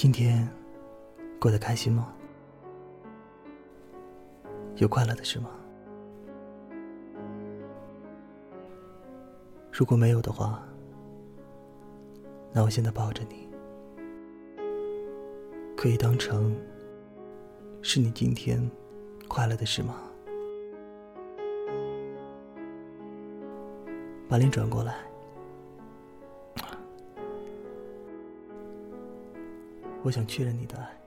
今天过得开心吗？有快乐的事吗？如果没有的话，那我现在抱着你，可以当成是你今天快乐的事吗？把脸转过来，我想确认你的爱。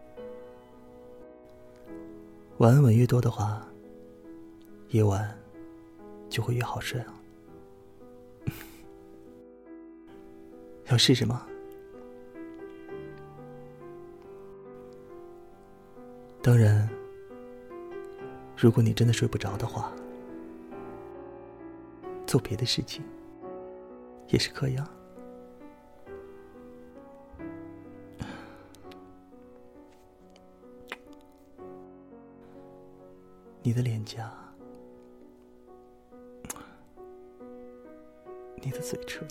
晚安吻越多的话，夜晚就会越好睡啊。要试试吗？当然，如果你真的睡不着的话，做别的事情也是可以啊。你的脸颊，你的嘴唇，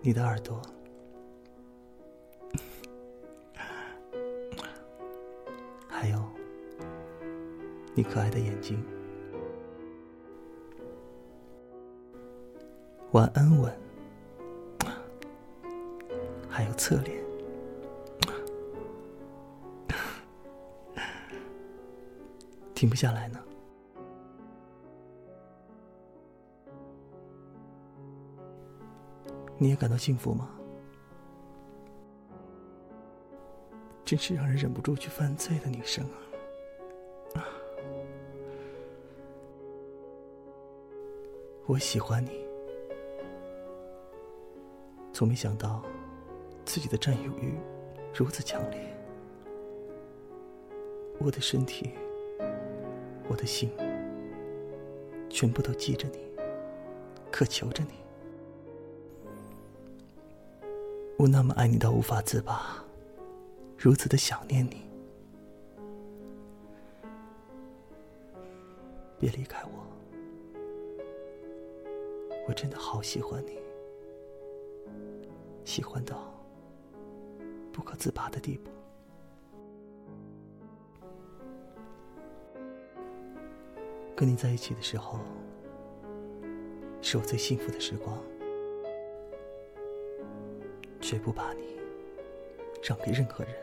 你的耳朵，还有你可爱的眼睛。晚安吻，还有侧脸。停不下来呢。你也感到幸福吗？真是让人忍不住去犯罪的女生啊！我喜欢你，从没想到自己的占有欲如此强烈。我的身体。我的心全部都记着你，渴求着你。我那么爱你到无法自拔，如此的想念你。别离开我，我真的好喜欢你，喜欢到不可自拔的地步。跟你在一起的时候，是我最幸福的时光，绝不把你让给任何人。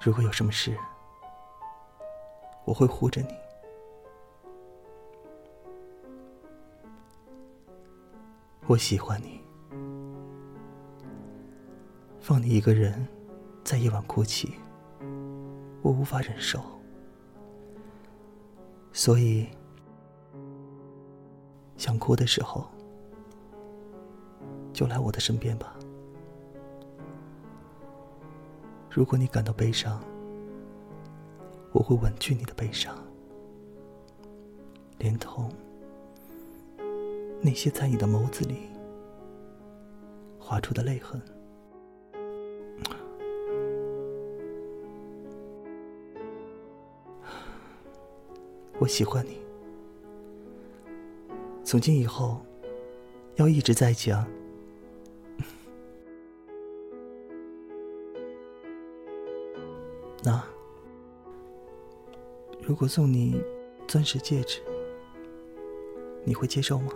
如果有什么事，我会护着你。我喜欢你，放你一个人在夜晚哭泣。我无法忍受，所以想哭的时候就来我的身边吧。如果你感到悲伤，我会稳去你的悲伤，连同那些在你的眸子里划出的泪痕。我喜欢你，从今以后要一直在讲。那如果送你钻石戒指，你会接受吗？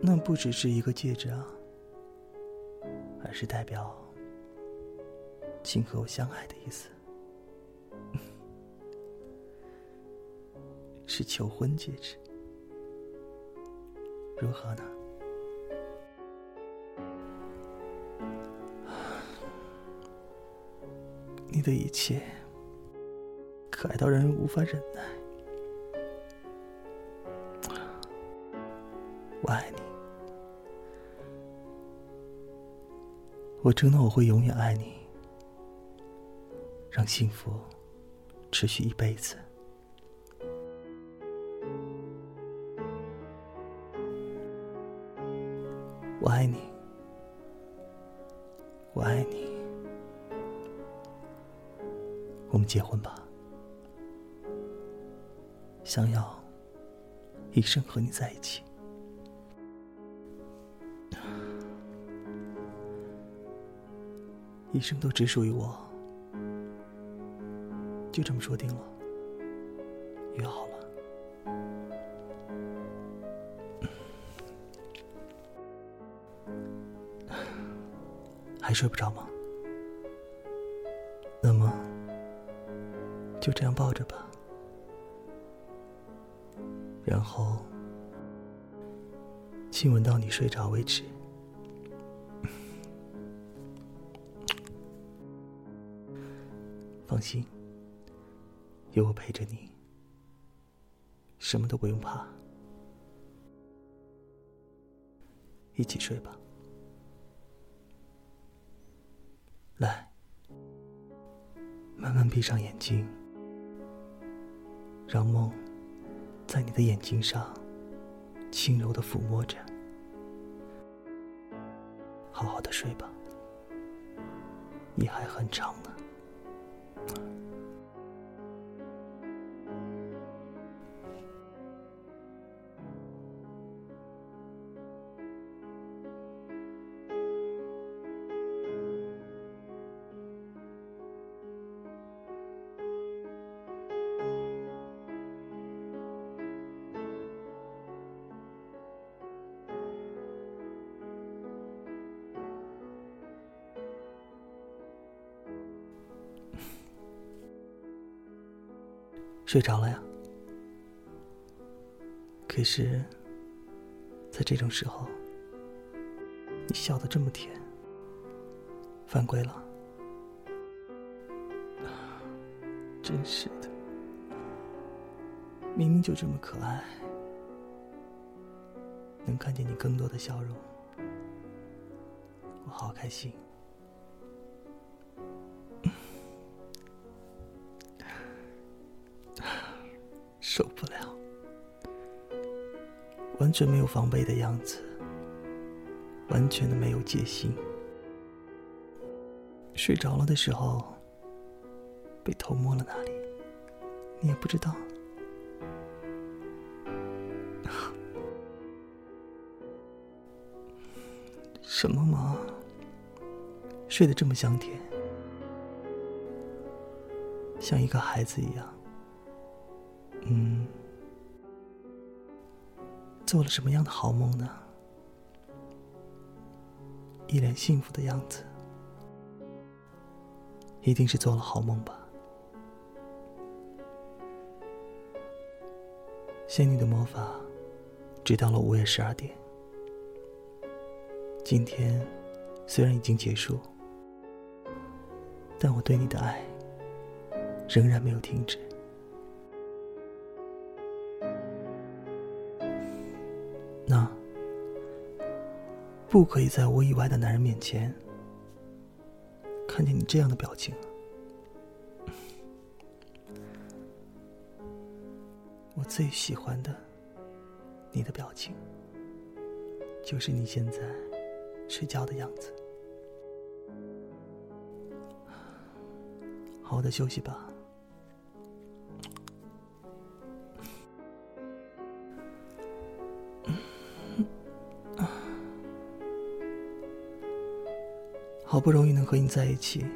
那不只是一个戒指啊，而是代表请和我相爱的意思。是求婚戒指，如何呢？你的一切可爱到让人无法忍耐，我爱你，我承诺我会永远爱你，让幸福持续一辈子。我爱你，我爱你，我们结婚吧。想要一生和你在一起。一生都只属于我，就这么说定了，约好了。还睡不着吗？那么就这样抱着吧，然后亲吻到你睡着为止。放心，有我陪着你，什么都不用怕。一起睡吧，慢慢闭上眼睛，让梦在你的眼睛上轻柔的抚摸着，好好的睡吧，你还很长呢。睡着了呀？可是，在这种时候，你笑得这么甜，犯规了。真是的，明明就这么可爱，能看见你更多的笑容，我好开心。受不了，完全没有防备的样子，完全的没有戒心。睡着了的时候，被偷摸了哪里，你也不知道。什么嘛，睡得这么香甜，像一个孩子一样。嗯，做了什么样的好梦呢？一脸幸福的样子，一定是做了好梦吧。仙女的魔法，直到了午夜十二点。今天虽然已经结束，但我对你的爱仍然没有停止。不可以在我以外的男人面前看见你这样的表情。我最喜欢的你的表情，就是你现在睡觉的样子。好好的休息吧。好不容易能和你在一起，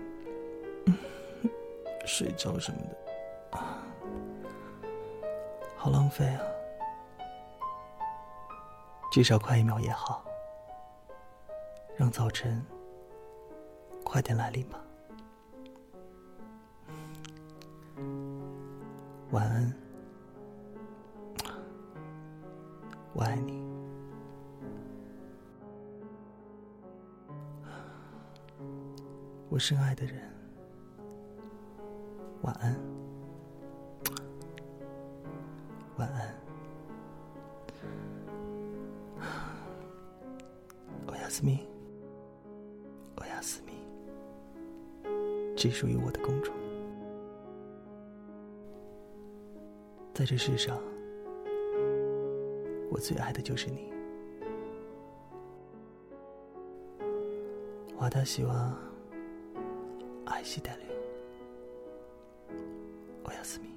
睡着什么的，好浪费啊！至少快一秒也好，让早晨快点来临吧。晚安，我爱你。我深爱的人，晚安，晚安，欧亚斯密，欧亚斯密，只属于我的公主，在这世上，我最爱的就是你，瓦达希瓦。爱惜带领，我要思密，晚安。